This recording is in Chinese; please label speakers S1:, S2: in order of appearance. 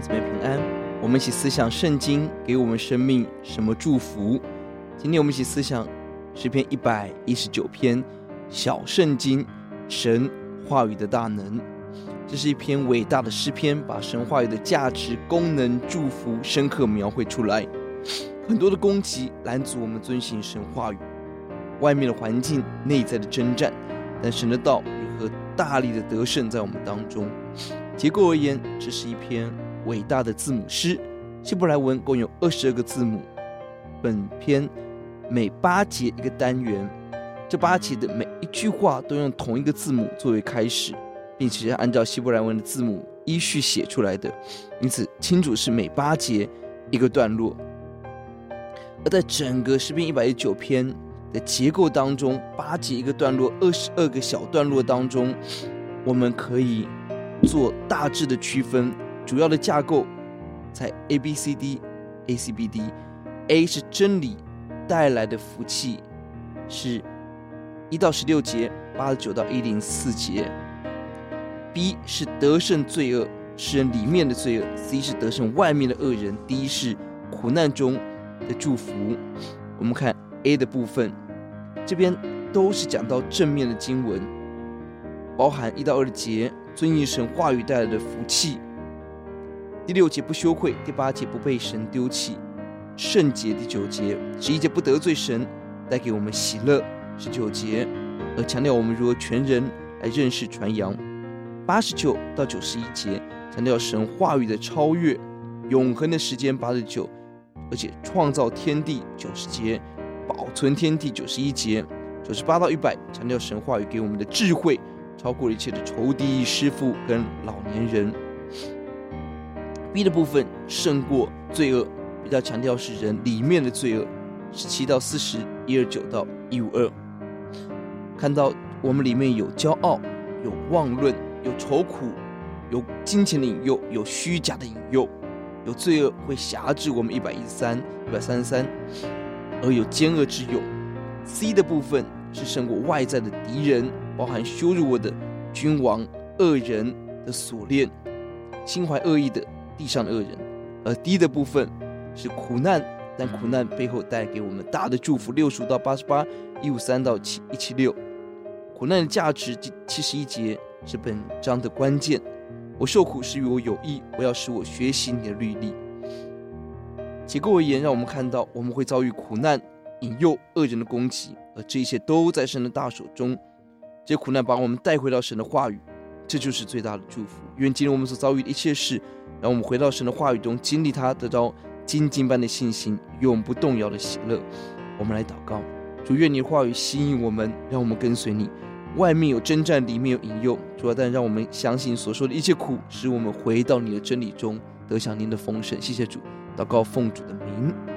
S1: 子妹平安，我们一起思想圣经给我们生命什么祝福？今天我们一起思想诗篇一百一十九篇小圣经神话语的大能。这是一篇伟大的诗篇，把神话语的价值、功能、祝福深刻描绘出来。很多的攻击拦阻我们遵循神话语，外面的环境、内在的征战，但神的道如何大力的得胜在我们当中？结构而言，这是一篇伟大的字母诗。希伯来文共有二十二个字母。本篇每八节一个单元，这八节的每一句话都用同一个字母作为开始，并且是按照希伯来文的字母依序写出来的，因此清楚是每八节一个段落。而在整个诗篇一百一十九篇的结构当中，八节一个段落，二十二个小段落当中，我们可以。做大致的区分，主要的架构在 A B C D A C B D。A 是真理带来的福气，是一到十六节，八十九到一零四节。B 是得胜罪恶，诗人里面的罪恶。C 是得胜外面的恶人。D 是苦难中的祝福。我们看 A 的部分，这边都是讲到正面的经文，包含一到二节。遵行神话语带来的福气。第六节不羞愧，第八节不被神丢弃，圣洁。第九节十一节不得罪神，带给我们喜乐。十九节而强调我们如何全人来认识传扬。八十九到九十一节强调神话语的超越，永恒的时间。八十九，而且创造天地。九十节保存天地。九十一节九十八到一百强调神话语给我们的智慧。超过一切的仇敌、师傅跟老年人。B 的部分胜过罪恶，比较强调是人里面的罪恶。十七到四十，一二九到一五二，看到我们里面有骄傲、有妄论、有愁苦、有金钱的引诱、有虚假的引诱、有罪恶会辖制我们。一百一十三、一百三十三，而有奸恶之勇。C 的部分是胜过外在的敌人。包含羞辱我的君王、恶人的锁链，心怀恶意的地上的恶人。而低的部分是苦难，但苦难背后带给我们大的祝福。六十五到八十八，一五三到七一七六，苦难的价值。第七十一节是本章的关键。我受苦是与我有益，我要使我学习你的律例。结构而言，让我们看到我们会遭遇苦难、引诱、恶人的攻击，而这一切都在神的大手中。这苦难把我们带回到神的话语，这就是最大的祝福。愿今天我们所遭遇的一切事，让我们回到神的话语中，经历它，得到精金般的信心，永不动摇的喜乐。我们来祷告，主，愿你的话语吸引我们，让我们跟随你。外面有征战，里面有引诱，主要，但让我们相信所说的一切苦，使我们回到你的真理中，得享您的丰盛。谢谢主，祷告奉主的名。